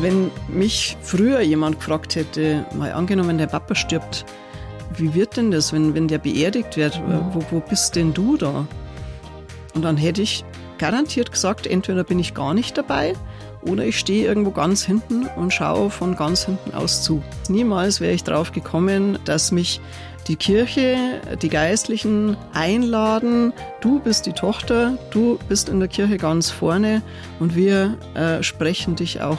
Wenn mich früher jemand gefragt hätte, mal angenommen, der Papa stirbt, wie wird denn das, wenn, wenn der beerdigt wird? Wo, wo bist denn du da? Und dann hätte ich garantiert gesagt, entweder bin ich gar nicht dabei oder ich stehe irgendwo ganz hinten und schaue von ganz hinten aus zu. Niemals wäre ich drauf gekommen, dass mich die Kirche, die Geistlichen einladen, du bist die Tochter, du bist in der Kirche ganz vorne und wir äh, sprechen dich auch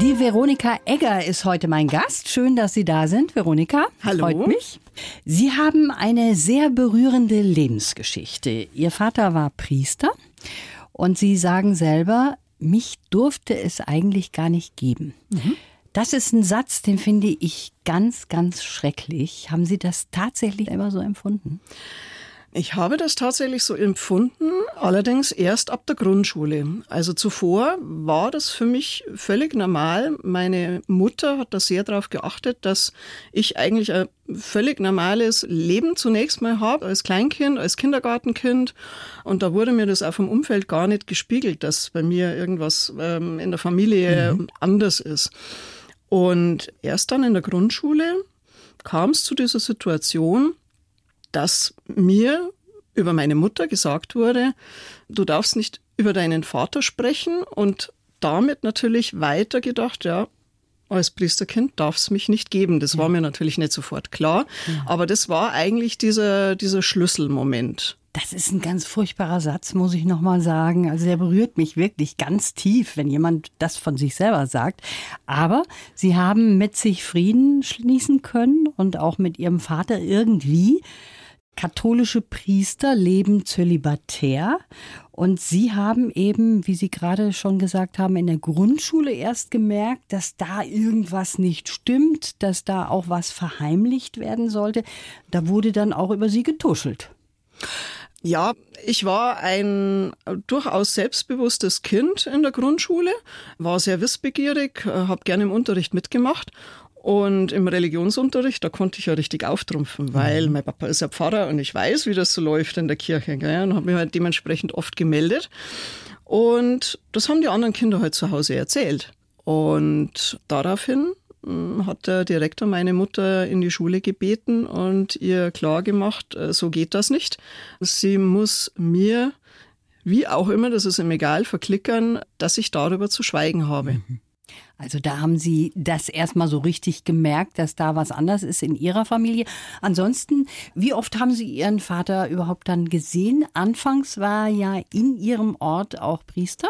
Die Veronika Egger ist heute mein Gast. Schön, dass Sie da sind, Veronika. Hallo. Freut mich. Sie haben eine sehr berührende Lebensgeschichte. Ihr Vater war Priester und Sie sagen selber, mich durfte es eigentlich gar nicht geben. Mhm. Das ist ein Satz, den finde ich ganz, ganz schrecklich. Haben Sie das tatsächlich immer so empfunden? Ich habe das tatsächlich so empfunden, allerdings erst ab der Grundschule. Also zuvor war das für mich völlig normal. Meine Mutter hat da sehr darauf geachtet, dass ich eigentlich ein völlig normales Leben zunächst mal habe, als Kleinkind, als Kindergartenkind. Und da wurde mir das auch vom Umfeld gar nicht gespiegelt, dass bei mir irgendwas ähm, in der Familie mhm. anders ist. Und erst dann in der Grundschule kam es zu dieser Situation, dass mir über meine Mutter gesagt wurde, du darfst nicht über deinen Vater sprechen und damit natürlich weitergedacht, ja, als Priesterkind darf es mich nicht geben. Das war mir natürlich nicht sofort klar, ja. aber das war eigentlich dieser, dieser Schlüsselmoment. Das ist ein ganz furchtbarer Satz, muss ich nochmal sagen. Also der berührt mich wirklich ganz tief, wenn jemand das von sich selber sagt. Aber Sie haben mit sich Frieden schließen können und auch mit Ihrem Vater irgendwie katholische Priester leben zölibatär und sie haben eben, wie Sie gerade schon gesagt haben, in der Grundschule erst gemerkt, dass da irgendwas nicht stimmt, dass da auch was verheimlicht werden sollte. Da wurde dann auch über Sie getuschelt. Ja, ich war ein durchaus selbstbewusstes Kind in der Grundschule, war sehr wissbegierig, habe gerne im Unterricht mitgemacht und im Religionsunterricht, da konnte ich ja richtig auftrumpfen, weil mhm. mein Papa ist ja Pfarrer und ich weiß, wie das so läuft in der Kirche. Gell? Und habe mich halt dementsprechend oft gemeldet. Und das haben die anderen Kinder halt zu Hause erzählt. Und daraufhin hm, hat der Direktor meine Mutter in die Schule gebeten und ihr klar gemacht, äh, so geht das nicht. Sie muss mir, wie auch immer, das ist ihm egal, verklickern, dass ich darüber zu schweigen habe. Mhm. Also da haben Sie das erstmal so richtig gemerkt, dass da was anders ist in Ihrer Familie. Ansonsten, wie oft haben Sie Ihren Vater überhaupt dann gesehen? Anfangs war ja in Ihrem Ort auch Priester.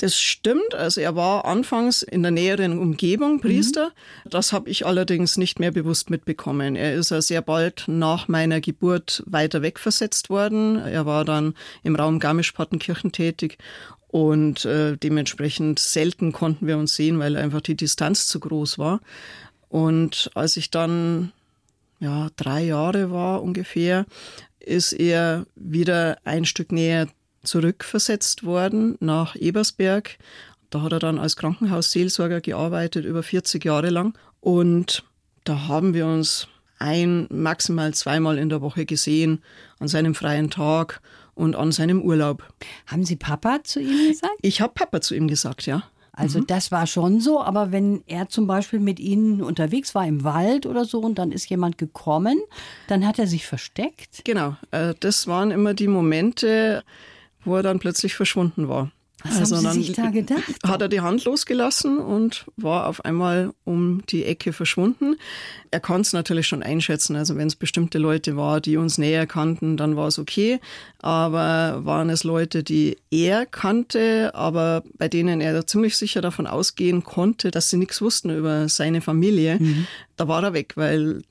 Das stimmt. Also er war anfangs in der näheren Umgebung Priester. Mhm. Das habe ich allerdings nicht mehr bewusst mitbekommen. Er ist ja sehr bald nach meiner Geburt weiter weg versetzt worden. Er war dann im Raum Garmisch-Partenkirchen tätig und äh, dementsprechend selten konnten wir uns sehen, weil einfach die Distanz zu groß war. Und als ich dann ja drei Jahre war ungefähr, ist er wieder ein Stück näher zurückversetzt worden nach Ebersberg. Da hat er dann als Krankenhausseelsorger gearbeitet, über 40 Jahre lang. Und da haben wir uns ein, maximal zweimal in der Woche gesehen, an seinem freien Tag und an seinem Urlaub. Haben Sie Papa zu ihm gesagt? Ich habe Papa zu ihm gesagt, ja. Also mhm. das war schon so, aber wenn er zum Beispiel mit Ihnen unterwegs war im Wald oder so und dann ist jemand gekommen, dann hat er sich versteckt? Genau, äh, das waren immer die Momente, wo er dann plötzlich verschwunden war. Was also haben Sie sich da gedacht? Hat er die Hand losgelassen und war auf einmal um die Ecke verschwunden. Er kann es natürlich schon einschätzen. Also wenn es bestimmte Leute war, die uns näher kannten, dann war es okay. Aber waren es Leute, die er kannte, aber bei denen er ziemlich sicher davon ausgehen konnte, dass sie nichts wussten über seine Familie, mhm. da war er weg, weil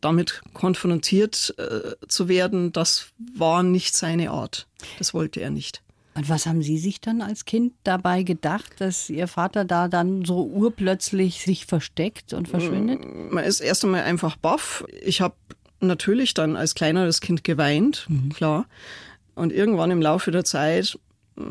damit konfrontiert äh, zu werden, das war nicht seine Art. Das wollte er nicht. Und was haben Sie sich dann als Kind dabei gedacht, dass Ihr Vater da dann so urplötzlich sich versteckt und verschwindet? Man ist erst einmal einfach baff. Ich habe natürlich dann als kleineres Kind geweint, mhm. klar. Und irgendwann im Laufe der Zeit äh,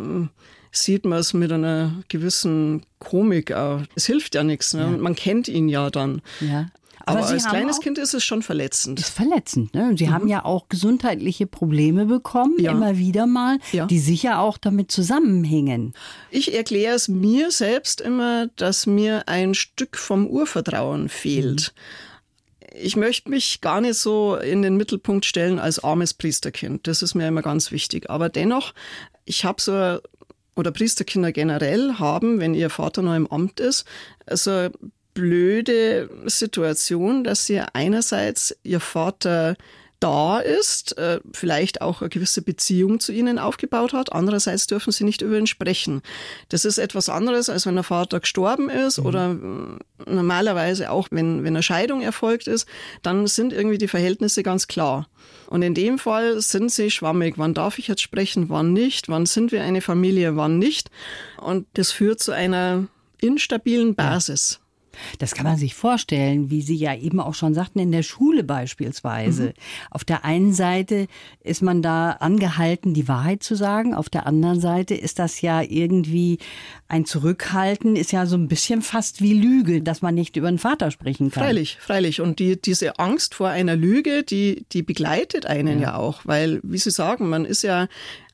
sieht man es mit einer gewissen Komik auch. Es hilft ja nichts. Ne? Ja. Man kennt ihn ja dann. Ja. Aber, Aber als kleines Kind ist es schon verletzend. Ist verletzend, ne? Und Sie mhm. haben ja auch gesundheitliche Probleme bekommen, ja. immer wieder mal, ja. die sicher auch damit zusammenhängen. Ich erkläre es mir selbst immer, dass mir ein Stück vom Urvertrauen fehlt. Mhm. Ich möchte mich gar nicht so in den Mittelpunkt stellen als armes Priesterkind. Das ist mir immer ganz wichtig. Aber dennoch, ich habe so oder Priesterkinder generell haben, wenn ihr Vater noch im Amt ist, so blöde Situation, dass sie einerseits ihr Vater da ist, äh, vielleicht auch eine gewisse Beziehung zu ihnen aufgebaut hat. Andererseits dürfen sie nicht über ihn sprechen. Das ist etwas anderes, als wenn der Vater gestorben ist mhm. oder äh, normalerweise auch, wenn, wenn eine Scheidung erfolgt ist, dann sind irgendwie die Verhältnisse ganz klar. Und in dem Fall sind sie schwammig. Wann darf ich jetzt sprechen, wann nicht? Wann sind wir eine Familie, wann nicht? Und das führt zu einer instabilen Basis. Das kann man sich vorstellen, wie Sie ja eben auch schon sagten, in der Schule beispielsweise. Mhm. Auf der einen Seite ist man da angehalten, die Wahrheit zu sagen. Auf der anderen Seite ist das ja irgendwie ein Zurückhalten, ist ja so ein bisschen fast wie Lüge, dass man nicht über den Vater sprechen kann. Freilich, freilich. Und die, diese Angst vor einer Lüge, die, die begleitet einen ja. ja auch, weil, wie Sie sagen, man ist ja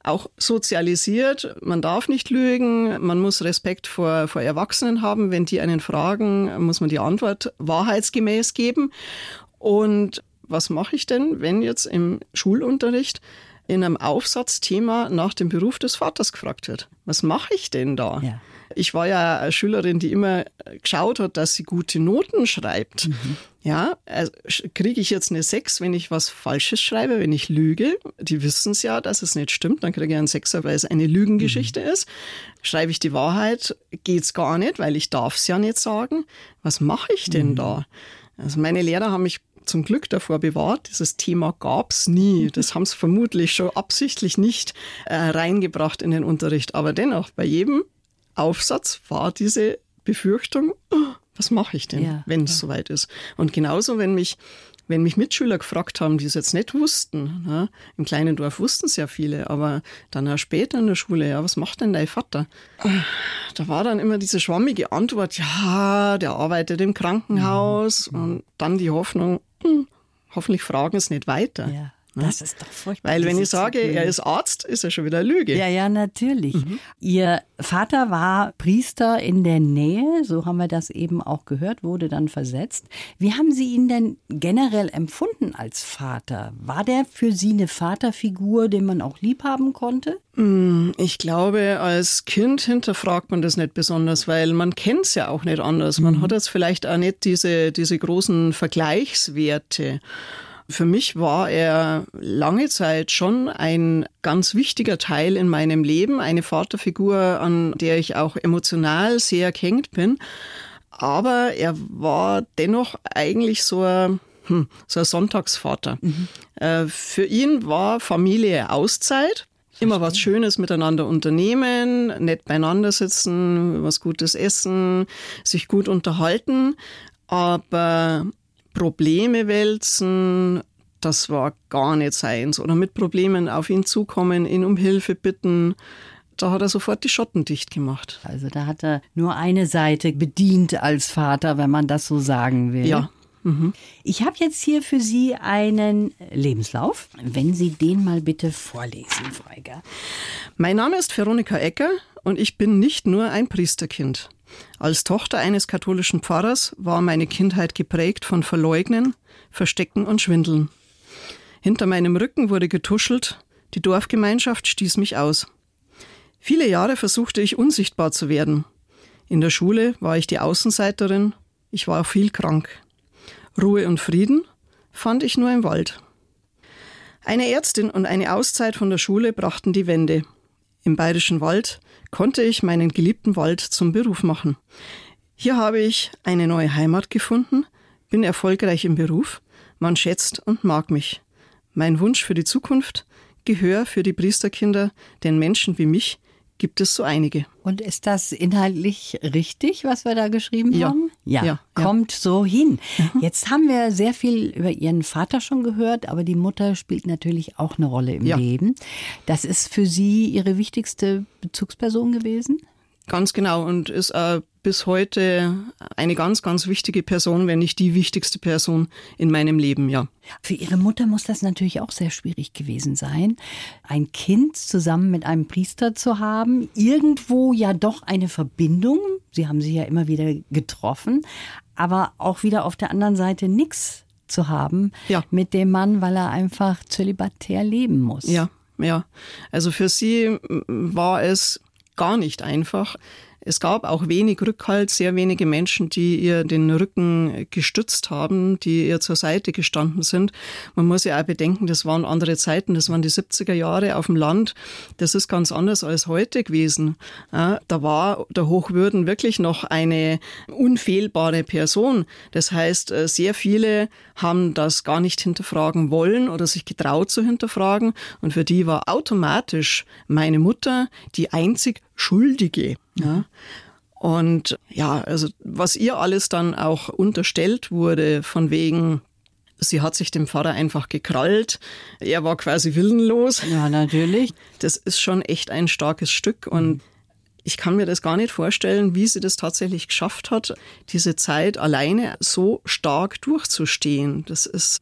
auch sozialisiert. Man darf nicht lügen. Man muss Respekt vor, vor Erwachsenen haben. Wenn die einen fragen, muss man die Antwort wahrheitsgemäß geben. Und was mache ich denn, wenn jetzt im Schulunterricht in einem Aufsatzthema nach dem Beruf des Vaters gefragt wird? Was mache ich denn da? Ja. Ich war ja eine Schülerin, die immer geschaut hat, dass sie gute Noten schreibt. Mhm. Ja, also kriege ich jetzt eine Sechs, wenn ich was Falsches schreibe, wenn ich lüge? Die wissen es ja, dass es nicht stimmt. Dann kriege ich einen Sechser, weil es eine Lügengeschichte mhm. ist. Schreibe ich die Wahrheit, geht's gar nicht, weil ich darf es ja nicht sagen. Was mache ich denn mhm. da? Also meine Lehrer haben mich zum Glück davor bewahrt. Dieses Thema gab's nie. Das haben sie vermutlich schon absichtlich nicht äh, reingebracht in den Unterricht. Aber dennoch, bei jedem Aufsatz war diese Befürchtung, oh, was mache ich denn, ja, wenn es ja. soweit ist? Und genauso, wenn mich, wenn mich Mitschüler gefragt haben, die es jetzt nicht wussten, ne? im kleinen Dorf wussten es ja viele, aber dann auch später in der Schule, ja, was macht denn dein Vater? Da war dann immer diese schwammige Antwort, ja, der arbeitet im Krankenhaus mhm. und dann die Hoffnung, hm, hoffentlich fragen es nicht weiter. Ne? Das ist doch furchtbar. Weil wenn ich sage, er ist Arzt, ist er schon wieder Lüge. Ja, ja, natürlich. Mhm. Ihr Vater war Priester in der Nähe, so haben wir das eben auch gehört, wurde dann versetzt. Wie haben Sie ihn denn generell empfunden als Vater? War der für Sie eine Vaterfigur, den man auch lieb haben konnte? Mm, ich glaube, als Kind hinterfragt man das nicht besonders, weil man kennt es ja auch nicht anders. Man mhm. hat jetzt vielleicht auch nicht diese, diese großen Vergleichswerte. Für mich war er lange Zeit schon ein ganz wichtiger Teil in meinem Leben, eine Vaterfigur, an der ich auch emotional sehr gehängt bin. Aber er war dennoch eigentlich so ein, hm, so ein Sonntagsvater. Mhm. Äh, für ihn war Familie Auszeit. Immer was Schönes miteinander unternehmen, nett beieinander sitzen, was Gutes essen, sich gut unterhalten. Aber Probleme wälzen, das war gar nicht seins. Oder mit Problemen auf ihn zukommen, ihn um Hilfe bitten. Da hat er sofort die Schotten dicht gemacht. Also da hat er nur eine Seite bedient als Vater, wenn man das so sagen will. Ja. Mhm. Ich habe jetzt hier für Sie einen Lebenslauf. Wenn Sie den mal bitte vorlesen, Freiger. Mein Name ist Veronika Ecker und ich bin nicht nur ein Priesterkind. Als Tochter eines katholischen Pfarrers war meine Kindheit geprägt von Verleugnen, Verstecken und Schwindeln. Hinter meinem Rücken wurde getuschelt, die Dorfgemeinschaft stieß mich aus. Viele Jahre versuchte ich unsichtbar zu werden. In der Schule war ich die Außenseiterin, ich war viel krank. Ruhe und Frieden fand ich nur im Wald. Eine Ärztin und eine Auszeit von der Schule brachten die Wende. Im bayerischen Wald konnte ich meinen geliebten Wald zum Beruf machen. Hier habe ich eine neue Heimat gefunden, bin erfolgreich im Beruf, man schätzt und mag mich. Mein Wunsch für die Zukunft, Gehör für die Priesterkinder, denn Menschen wie mich gibt es so einige. Und ist das inhaltlich richtig, was wir da geschrieben ja. haben? Ja. ja. kommt so hin. Mhm. Jetzt haben wir sehr viel über Ihren Vater schon gehört, aber die Mutter spielt natürlich auch eine Rolle im ja. Leben. Das ist für Sie Ihre wichtigste Bezugsperson gewesen? Ganz genau und ist äh, bis heute eine ganz, ganz wichtige Person, wenn nicht die wichtigste Person in meinem Leben, ja. Für Ihre Mutter muss das natürlich auch sehr schwierig gewesen sein, ein Kind zusammen mit einem Priester zu haben, irgendwo ja doch eine Verbindung. Sie haben sie ja immer wieder getroffen, aber auch wieder auf der anderen Seite nichts zu haben ja. mit dem Mann, weil er einfach zölibatär leben muss. Ja, ja. Also für sie war es gar nicht einfach. Es gab auch wenig Rückhalt, sehr wenige Menschen, die ihr den Rücken gestützt haben, die ihr zur Seite gestanden sind. Man muss ja auch bedenken, das waren andere Zeiten, das waren die 70er Jahre auf dem Land. Das ist ganz anders als heute gewesen. da war der Hochwürden wirklich noch eine unfehlbare Person. Das heißt, äh, sehr viele haben das gar nicht hinterfragen wollen oder sich getraut zu hinterfragen. Und für die war automatisch meine Mutter die einzig Schuldige. Ja. Und ja, also was ihr alles dann auch unterstellt wurde, von wegen, sie hat sich dem Pfarrer einfach gekrallt, er war quasi willenlos. Ja, natürlich. Das ist schon echt ein starkes Stück und ich kann mir das gar nicht vorstellen, wie sie das tatsächlich geschafft hat, diese Zeit alleine so stark durchzustehen. Das ist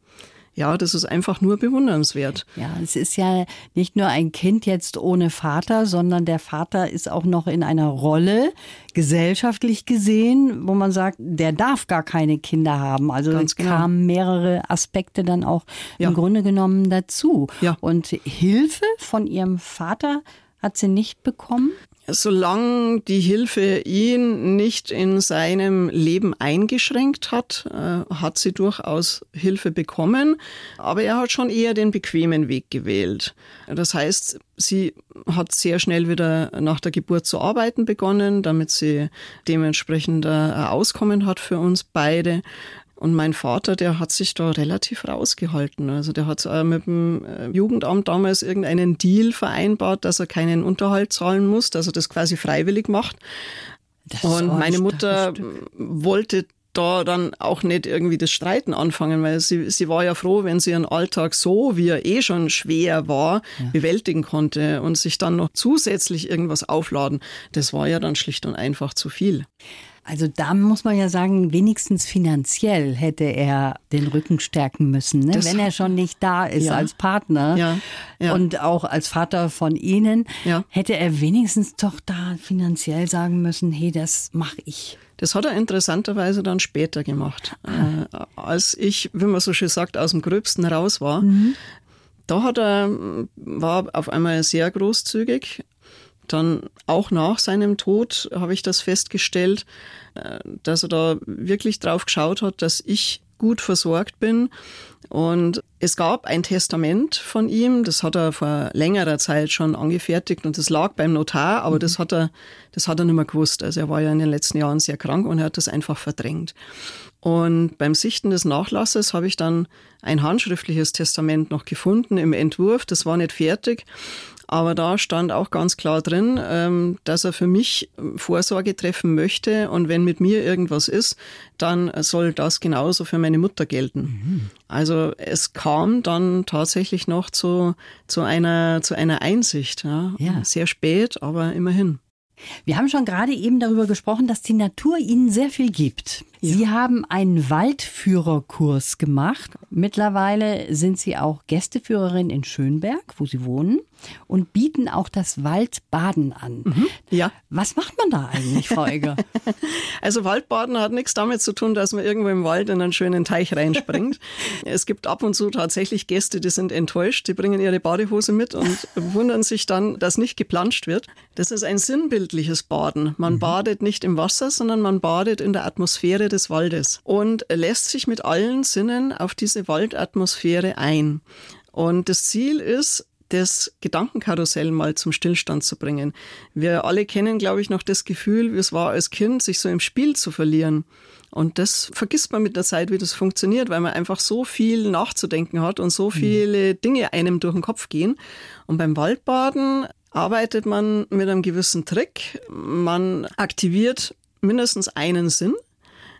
ja, das ist einfach nur bewundernswert. Ja, es ist ja nicht nur ein Kind jetzt ohne Vater, sondern der Vater ist auch noch in einer Rolle, gesellschaftlich gesehen, wo man sagt, der darf gar keine Kinder haben. Also Ganz genau. kamen mehrere Aspekte dann auch Ja. im Grunde genommen dazu. Ja. Und Hilfe von ihrem Vater hat sie nicht bekommen? Solange die Hilfe ihn nicht in seinem Leben eingeschränkt hat, äh, hat sie durchaus Hilfe bekommen. Aber er hat schon eher den bequemen Weg gewählt. Das heißt, sie hat sehr schnell wieder nach der Geburt zu arbeiten begonnen, damit sie dementsprechend äh, ein Auskommen hat für uns beide. Und mein Vater, der hat sich da relativ rausgehalten. Also der hat äh, mit dem äh, Jugendamt damals irgendeinen Deal vereinbart, dass er keinen Unterhalt zahlen muss, dass er das quasi freiwillig macht. Das Und ein meine Mutter wollte da dann auch nicht irgendwie das Streiten anfangen, weil sie, sie war ja froh, wenn sie ihren Alltag so, wie er eh schon schwer war, bewältigen konnte und sich dann noch zusätzlich irgendwas aufladen. Das war ja dann schlicht und einfach zu viel. Also da muss man ja sagen, wenigstens finanziell hätte er den Rücken stärken müssen, ne? Wenn er schon nicht da ist Ja. als Partner Ja, ja. und auch als Vater von Ihnen, hätte er wenigstens doch da finanziell sagen müssen, hey, das mache ich. Das hat er interessanterweise dann später gemacht. Äh, als ich, wie man so schön sagt, aus dem Gröbsten raus war, da hat er, war auf einmal sehr großzügig. Dann auch nach seinem Tod habe ich das festgestellt, äh, dass er da wirklich drauf geschaut hat, dass ich gut versorgt bin. Und es gab ein Testament von ihm, das hat er vor längerer Zeit schon angefertigt und das lag beim Notar, aber das hat er, das hat er nicht mehr gewusst. Also er war ja in den letzten Jahren sehr krank und er hat das einfach verdrängt. Und beim Sichten des Nachlasses habe ich dann ein handschriftliches Testament noch gefunden im Entwurf. Das war nicht fertig, aber da stand auch ganz klar drin, ähm, dass er für mich Vorsorge treffen möchte und wenn mit mir irgendwas ist, dann soll das genauso für meine Mutter gelten. Also es kam dann tatsächlich noch zu, zu, einer, zu einer Einsicht. Ja. Ja. Sehr spät, aber immerhin. Wir haben schon gerade eben darüber gesprochen, dass die Natur Ihnen sehr viel gibt. Sie haben einen Waldführerkurs gemacht. Mittlerweile sind Sie auch Gästeführerin in Schönberg, wo Sie wohnen, und bieten auch das Waldbaden an. Ja. Was macht man da eigentlich, Frau Egger? Also Waldbaden hat nichts damit zu tun, dass man irgendwo im Wald in einen schönen Teich reinspringt. es gibt ab und zu tatsächlich Gäste, die sind enttäuscht, die bringen ihre Badehose mit und wundern sich dann, dass nicht geplanscht wird. Das ist ein sinnbildliches Baden. Man badet nicht im Wasser, sondern man badet in der Atmosphäre des Waldes und lässt sich mit allen Sinnen auf diese Waldatmosphäre ein. Und das Ziel ist, das Gedankenkarussell mal zum Stillstand zu bringen. Wir alle kennen, glaube ich, noch das Gefühl, wie es war als Kind, sich so im Spiel zu verlieren. Und das vergisst man mit der Zeit, wie das funktioniert, weil man einfach so viel nachzudenken hat und so viele Dinge einem durch den Kopf gehen. Und beim Waldbaden arbeitet man mit einem gewissen Trick. Man aktiviert mindestens einen Sinn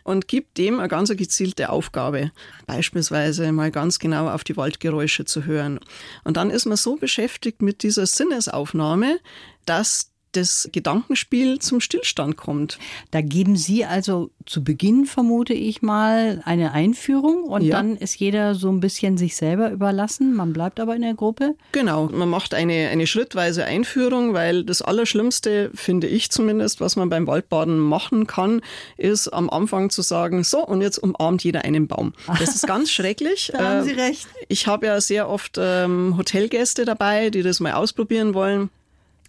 und gibt dem eine ganz gezielte Aufgabe. Beispielsweise mal ganz genau auf die Waldgeräusche zu hören. Und dann ist man so beschäftigt mit dieser Sinnesaufnahme, dass das Gedankenspiel zum Stillstand kommt. Da geben Sie also zu Beginn, vermute ich mal, eine Einführung und ja. dann ist jeder so ein bisschen sich selber überlassen. Man bleibt aber in der Gruppe. Genau, man macht eine, eine schrittweise Einführung, weil das Allerschlimmste, finde ich zumindest, was man beim Waldbaden machen kann, ist am Anfang zu sagen, so und jetzt umarmt jeder einen Baum. Das ist ganz schrecklich. da haben Sie ähm, recht. Ich habe ja sehr oft ähm, Hotelgäste dabei, die das mal ausprobieren wollen.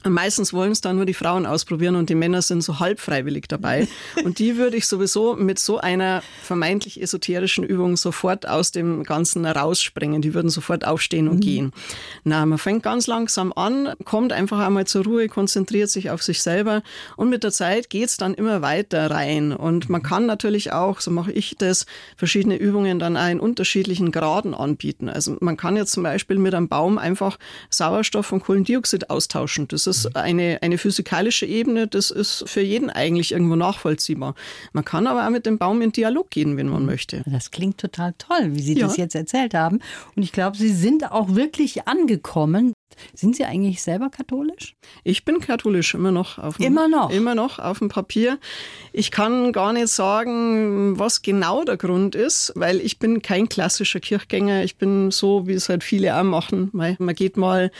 Und meistens wollen es dann nur die Frauen ausprobieren und die Männer sind so halb freiwillig dabei. Und die würde ich sowieso mit so einer vermeintlich esoterischen Übung sofort aus dem Ganzen rausspringen. Die würden sofort aufstehen und mhm. gehen. Na, man fängt ganz langsam an, kommt einfach einmal zur Ruhe, konzentriert sich auf sich selber und mit der Zeit geht's dann immer weiter rein. Und man kann natürlich auch, so mache ich das, verschiedene Übungen dann auch in unterschiedlichen Graden anbieten. Also man kann jetzt zum Beispiel mit einem Baum einfach Sauerstoff und Kohlendioxid austauschen. Das ist eine, eine physikalische Ebene, das ist für jeden eigentlich irgendwo nachvollziehbar. Man kann aber auch mit dem Baum in Dialog gehen, wenn man möchte. Das klingt total toll, wie Sie ja. das jetzt erzählt haben. Und ich glaube, Sie sind auch wirklich angekommen. Sind Sie eigentlich selber katholisch? Ich bin katholisch, immer noch. Auf dem, immer noch? Immer noch auf dem Papier. Ich kann gar nicht sagen, was genau der Grund ist, weil ich bin kein klassischer Kirchgänger. Ich bin so, wie es halt viele auch machen. Man geht mal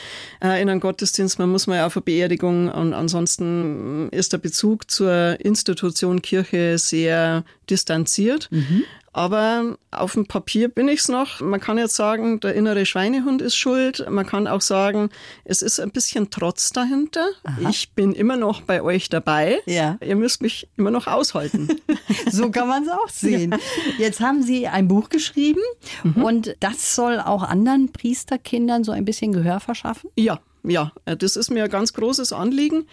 äh, in einen Gottesdienst, man muss mal auf Beerdigung und ansonsten ist der Bezug zur Institution Kirche sehr distanziert. Mhm. Aber auf dem Papier bin ich's noch. Man kann jetzt sagen, der innere Schweinehund ist schuld. Man kann auch sagen, es ist ein bisschen Trotz dahinter. Aha. Ich bin immer noch bei euch dabei. Ja. Ihr müsst mich immer noch aushalten. so kann man es auch sehen. Ja. Jetzt haben Sie ein Buch geschrieben mhm. und das soll auch anderen Priesterkindern so ein bisschen Gehör verschaffen? Ja, ja, das ist mir ein ganz großes Anliegen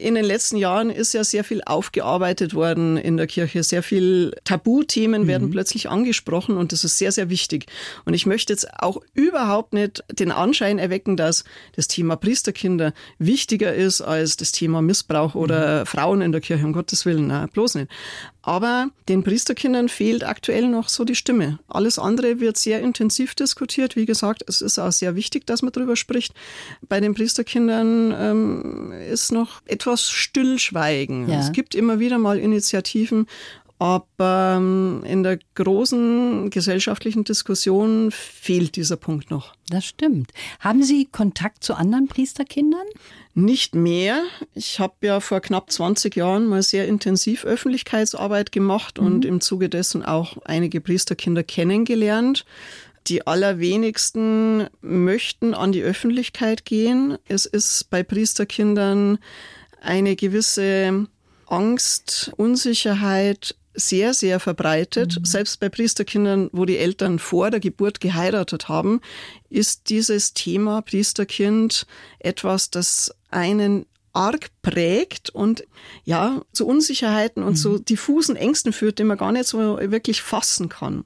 in den letzten Jahren ist ja sehr viel aufgearbeitet worden in der Kirche. Sehr viel Tabuthemen mhm. werden plötzlich angesprochen und das ist sehr, sehr wichtig. Und ich möchte jetzt auch überhaupt nicht den Anschein erwecken, dass das Thema Priesterkinder wichtiger ist als das Thema Missbrauch oder mhm. Frauen in der Kirche, um Gottes Willen, nein, bloß nicht. Aber den Priesterkindern fehlt aktuell noch so die Stimme. Alles andere wird sehr intensiv diskutiert. Wie gesagt, es ist auch sehr wichtig, dass man darüber spricht. Bei den Priesterkindern ähm, ist noch etwas Stillschweigen. Ja. Es gibt immer wieder mal Initiativen, aber ähm, in der großen gesellschaftlichen Diskussion fehlt dieser Punkt noch. Das stimmt. Haben Sie Kontakt zu anderen Priesterkindern? Nicht mehr. Ich habe ja vor knapp 20 Jahren mal sehr intensiv Öffentlichkeitsarbeit gemacht mhm. und im Zuge dessen auch einige Priesterkinder kennengelernt. Die allerwenigsten möchten an die Öffentlichkeit gehen. Es ist bei Priesterkindern eine gewisse Angst, Unsicherheit, sehr, sehr verbreitet. Mhm. Selbst bei Priesterkindern, wo die Eltern vor der Geburt geheiratet haben, ist dieses Thema Priesterkind etwas, das einen arg prägt und ja, zu Unsicherheiten und mhm. zu diffusen Ängsten führt, die man gar nicht so wirklich fassen kann.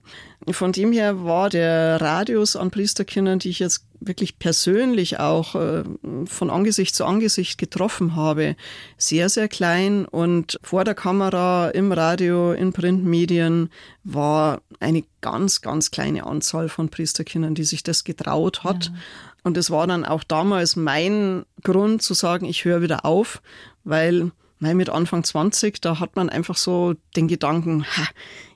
Von dem her war der Radius an Priesterkindern, die ich jetzt wirklich persönlich auch äh, von Angesicht zu Angesicht getroffen habe, sehr, sehr klein. Und vor der Kamera, im Radio, in Printmedien war eine ganz, ganz kleine Anzahl von Priesterkindern, die sich das getraut hat. Ja. Und es war dann auch damals mein Grund zu sagen, ich höre wieder auf, weil mit Anfang 20, da hat man einfach so den Gedanken, ha,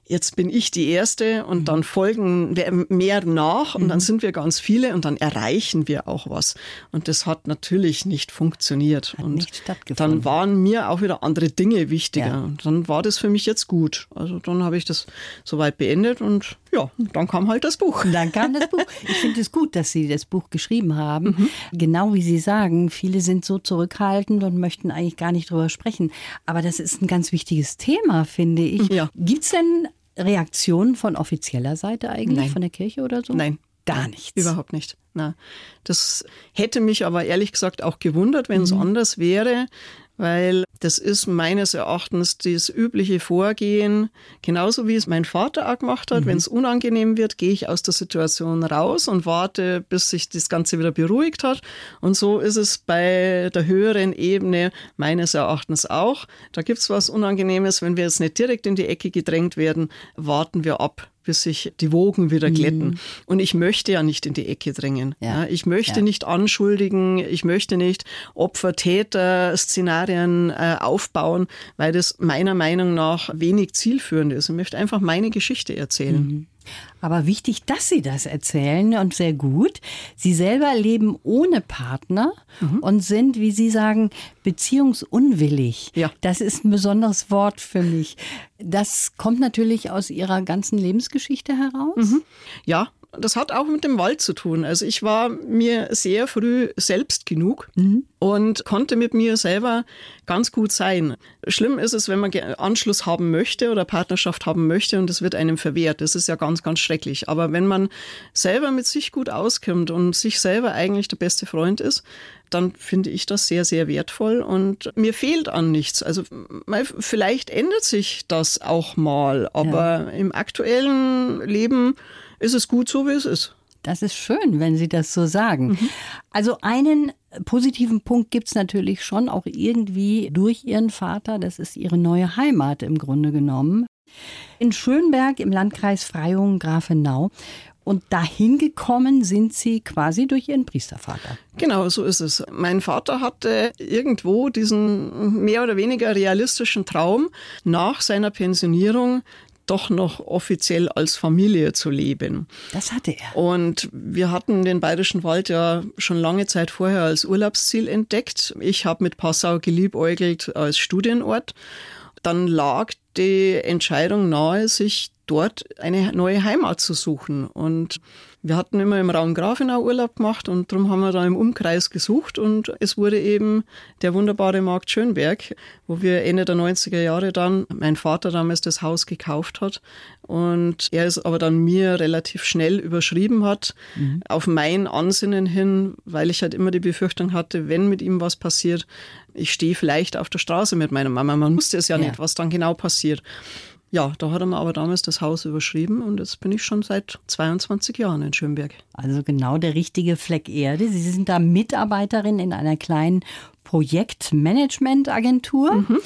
jetzt bin ich die Erste und mhm. dann folgen mehr nach und mhm. dann sind wir ganz viele und dann erreichen wir auch was. Und das hat natürlich nicht funktioniert. Hat und nicht dann waren mir auch wieder andere Dinge wichtiger. Ja. Dann war das für mich jetzt gut. Also dann habe ich das soweit beendet und ja, dann kam halt das Buch. Dann kam das Buch. Ich finde es gut, dass Sie das Buch geschrieben haben. Mhm. Genau wie Sie sagen, viele sind so zurückhaltend und möchten eigentlich gar nicht drüber sprechen. Aber das ist ein ganz wichtiges Thema, finde ich. Ja. Gibt es denn Reaktionen von offizieller Seite eigentlich, Nein. von der Kirche oder so? Nein. Gar nichts. Überhaupt nicht. Na, das hätte mich aber ehrlich gesagt auch gewundert, wenn es mhm. anders wäre, weil das ist meines Erachtens das übliche Vorgehen, genauso wie es mein Vater auch gemacht hat. Mhm. Wenn es unangenehm wird, gehe ich aus der Situation raus und warte, bis sich das Ganze wieder beruhigt hat. Und so ist es bei der höheren Ebene meines Erachtens auch. Da gibt es was Unangenehmes, wenn wir jetzt nicht direkt in die Ecke gedrängt werden, warten wir ab bis sich die Wogen wieder glätten. Mhm. Und ich möchte ja nicht in die Ecke drängen. Ja. Ich möchte ja. nicht anschuldigen, ich möchte nicht Opfer-Täter-Szenarien äh, aufbauen, weil das meiner Meinung nach wenig zielführend ist. Ich möchte einfach meine Geschichte erzählen. Mhm. Aber wichtig, dass Sie das erzählen und sehr gut. Sie selber leben ohne Partner mhm. und sind, wie Sie sagen, beziehungsunwillig. Ja. Das ist ein besonderes Wort für mich. Das kommt natürlich aus Ihrer ganzen Lebensgeschichte heraus. Mhm. Ja, das hat auch mit dem Wald zu tun. Also ich war mir sehr früh selbst genug mhm. und konnte mit mir selber ganz gut sein. Schlimm ist es, wenn man Anschluss haben möchte oder Partnerschaft haben möchte und es wird einem verwehrt. Das ist ja ganz, ganz schrecklich. Aber wenn man selber mit sich gut auskommt und sich selber eigentlich der beste Freund ist, dann finde ich das sehr, sehr wertvoll und mir fehlt an nichts. Also vielleicht ändert sich das auch mal, aber ja. im aktuellen Leben ist es gut so, wie es ist. Das ist schön, wenn Sie das so sagen. Mhm. Also einen positiven Punkt gibt es natürlich schon auch irgendwie durch Ihren Vater. Das ist Ihre neue Heimat im Grunde genommen. In Schönberg im Landkreis Freyung-Grafenau. Und dahin gekommen sind Sie quasi durch Ihren Priestervater. Genau, so ist es. Mein Vater hatte irgendwo diesen mehr oder weniger realistischen Traum, nach seiner Pensionierung doch noch offiziell als Familie zu leben. Das hatte er. Und wir hatten den Bayerischen Wald ja schon lange Zeit vorher als Urlaubsziel entdeckt. Ich habe mit Passau geliebäugelt als Studienort. Dann lag die Entscheidung nahe, sich dort eine neue Heimat zu suchen. Und wir hatten immer im Raum Grafenau Urlaub gemacht und darum haben wir da im Umkreis gesucht und es wurde eben der wunderbare Markt Schönberg, wo wir Ende der 90er Jahre dann, mein Vater damals das Haus gekauft hat und er es aber dann mir relativ schnell überschrieben hat, mhm. auf mein Ansinnen hin, weil ich halt immer die Befürchtung hatte, wenn mit ihm was passiert, ich stehe vielleicht auf der Straße mit meiner Mama. Man wusste es ja, ja. nicht, was dann genau passiert. Ja, da hat er mir aber damals das Haus überschrieben und jetzt bin ich schon seit 22 Jahren in Schönberg. Also genau der richtige Fleck Erde. Sie sind da Mitarbeiterin in einer kleinen Projektmanagementagentur. Mhm.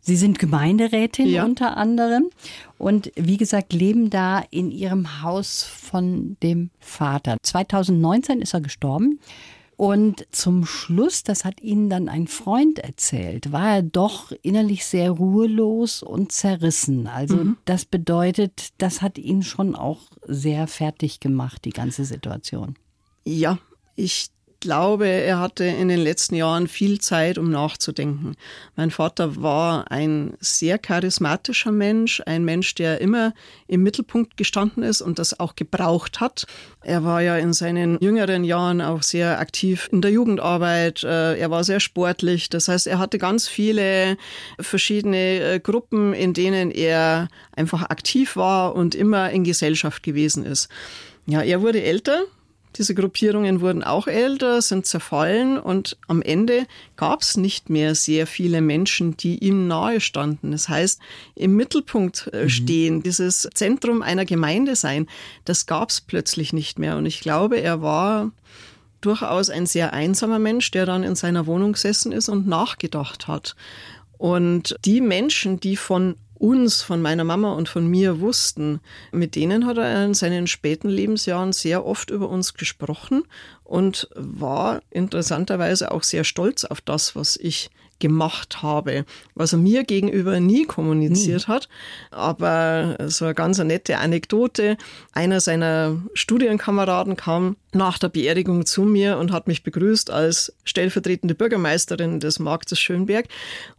Sie sind Gemeinderätin ja. unter anderem und wie gesagt leben da in ihrem Haus von dem Vater. 2019 ist er gestorben. Und zum Schluss, das hat Ihnen dann ein Freund erzählt, war er doch innerlich sehr ruhelos und zerrissen. Also mhm. das bedeutet, das hat ihn schon auch sehr fertig gemacht, die ganze Situation. Ja, ich glaube, er hatte in den letzten Jahren viel Zeit, um nachzudenken. Mein Vater war ein sehr charismatischer Mensch, ein Mensch, der immer im Mittelpunkt gestanden ist und das auch gebraucht hat. Er war ja in seinen jüngeren Jahren auch sehr aktiv in der Jugendarbeit. Äh, er war sehr sportlich. Das heißt, er hatte ganz viele verschiedene äh, Gruppen, in denen er einfach aktiv war und immer in Gesellschaft gewesen ist. Ja, er wurde älter, diese Gruppierungen wurden auch älter, sind zerfallen und am Ende gab es nicht mehr sehr viele Menschen, die ihm nahe standen. Das heißt, im Mittelpunkt äh, mhm. stehen, dieses Zentrum einer Gemeinde sein, das gab es plötzlich nicht mehr. Und ich glaube, er war durchaus ein sehr einsamer Mensch, der dann in seiner Wohnung gesessen ist und nachgedacht hat. Und die Menschen, die von uns, von meiner Mama und von mir wussten, mit denen hat er in seinen späten Lebensjahren sehr oft über uns gesprochen und war interessanterweise auch sehr stolz auf das, was ich gemacht habe, was er mir gegenüber nie kommuniziert nie. hat. Aber so eine ganz nette Anekdote. Einer seiner Studienkameraden kam nach der Beerdigung zu mir und hat mich begrüßt als stellvertretende Bürgermeisterin des Marktes Schönberg.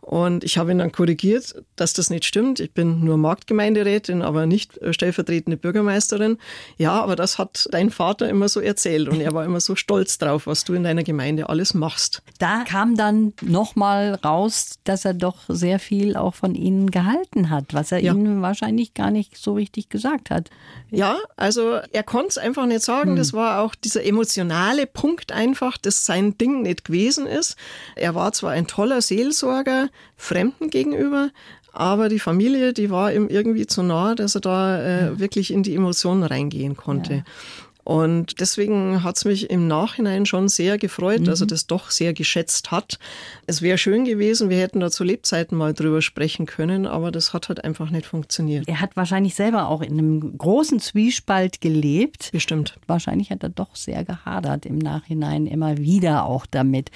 Und ich habe ihn dann korrigiert, dass das nicht stimmt. Ich bin nur Marktgemeinderätin, aber nicht stellvertretende Bürgermeisterin. Ja, aber das hat dein Vater immer so erzählt und er war immer so stolz drauf, was du in deiner Gemeinde alles machst. Da kam dann nochmal raus, dass er doch sehr viel auch von Ihnen gehalten hat, was er Ja. Ihnen wahrscheinlich gar nicht so richtig gesagt hat. Ja, also er konnte es einfach nicht sagen. Das war auch dieser emotionale Punkt einfach, dass sein Ding nicht gewesen ist. Er war zwar ein toller Seelsorger Fremden gegenüber, aber die Familie, die war ihm irgendwie zu nah, dass er da äh, wirklich in die Emotionen reingehen konnte. Und deswegen hat es mich im Nachhinein schon sehr gefreut, dass er das doch sehr geschätzt hat. Es wäre schön gewesen, wir hätten da zu Lebzeiten mal drüber sprechen können, aber das hat halt einfach nicht funktioniert. Er hat wahrscheinlich selber auch in einem großen Zwiespalt gelebt. Bestimmt. Wahrscheinlich hat er doch sehr gehadert im Nachhinein immer wieder auch damit.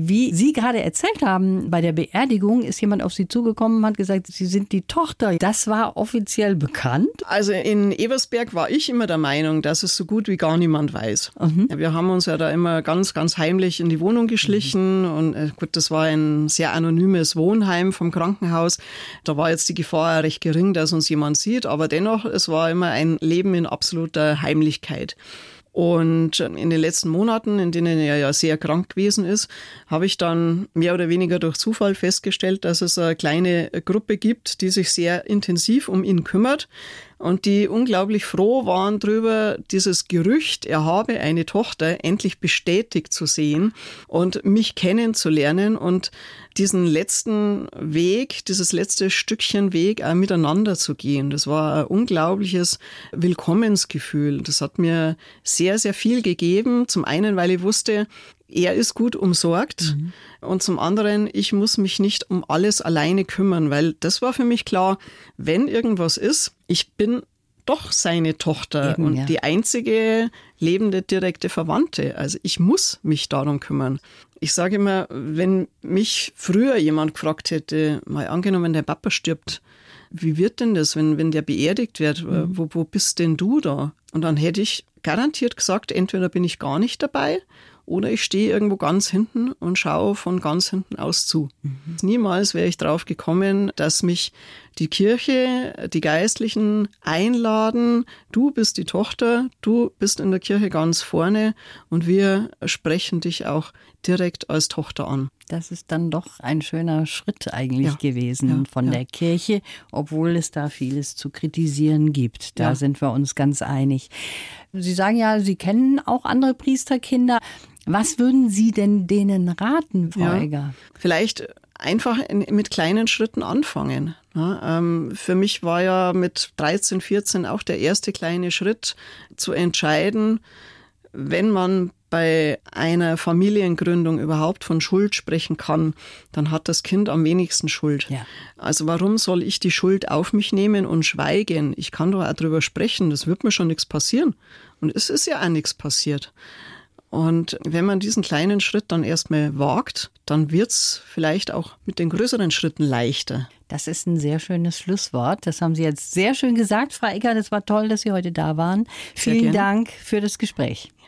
Wie Sie gerade erzählt haben, bei der Beerdigung ist jemand auf Sie zugekommen und hat gesagt, Sie sind die Tochter. Das war offiziell bekannt. Also in Eversberg war ich immer der Meinung, dass es so gut wie gar niemand weiß. Wir haben uns ja da immer ganz, ganz heimlich in die Wohnung geschlichen und äh, gut, das war ein sehr anonymes Wohnheim vom Krankenhaus. Da war jetzt die Gefahr ja recht gering, dass uns jemand sieht, aber dennoch, es war immer ein Leben in absoluter Heimlichkeit. Und in den letzten Monaten, in denen er ja sehr krank gewesen ist, habe ich dann mehr oder weniger durch Zufall festgestellt, dass es eine kleine Gruppe gibt, die sich sehr intensiv um ihn kümmert und die unglaublich froh waren darüber, dieses Gerücht, er habe eine Tochter, endlich bestätigt zu sehen und mich kennenzulernen und diesen letzten Weg, dieses letzte Stückchen Weg auch miteinander zu gehen. Das war ein unglaubliches Willkommensgefühl. Das hat mir sehr, sehr viel gegeben. Zum einen, weil ich wusste, er ist gut umsorgt und zum anderen, ich muss mich nicht um alles alleine kümmern, weil das war für mich klar, wenn irgendwas ist, ich bin doch seine Tochter Eben, und ja. die einzige lebende direkte Verwandte. Also ich muss mich darum kümmern. Ich sage immer, wenn mich früher jemand gefragt hätte, mal angenommen, der Papa stirbt, wie wird denn das, wenn, wenn der beerdigt wird? Mhm. Wo, wo bist denn du da? Und dann hätte ich garantiert gesagt, entweder bin ich gar nicht dabei oder ich stehe irgendwo ganz hinten und schaue von ganz hinten aus zu. Niemals wäre ich drauf gekommen, dass mich die Kirche, die Geistlichen einladen, du bist die Tochter, du bist in der Kirche ganz vorne und wir sprechen dich auch direkt als Tochter an. Das ist dann doch ein schöner Schritt eigentlich Ja. gewesen Ja, von ja. der Kirche, obwohl es da vieles zu kritisieren gibt. Da sind wir uns ganz einig. Sie sagen ja, Sie kennen auch andere Priesterkinder. Was würden Sie denn denen raten, Frau. Egger? Vielleicht einfach in, mit kleinen Schritten anfangen. Ja, ähm, für mich war ja mit 13, 14 auch der erste kleine Schritt zu entscheiden, wenn man bei einer Familiengründung überhaupt von Schuld sprechen kann, dann hat das Kind am wenigsten Schuld. Ja. Also warum soll ich die Schuld auf mich nehmen und schweigen? Ich kann doch auch drüber sprechen, das wird mir schon nichts passieren. Und es ist ja auch nichts passiert. Und wenn man diesen kleinen Schritt dann erstmal wagt, dann wird's vielleicht auch mit den größeren Schritten leichter. Das ist ein sehr schönes Schlusswort. Das haben Sie jetzt sehr schön gesagt, Frau Egger. Das war toll, dass Sie heute da waren. Sehr Vielen gerne. Dank für das Gespräch.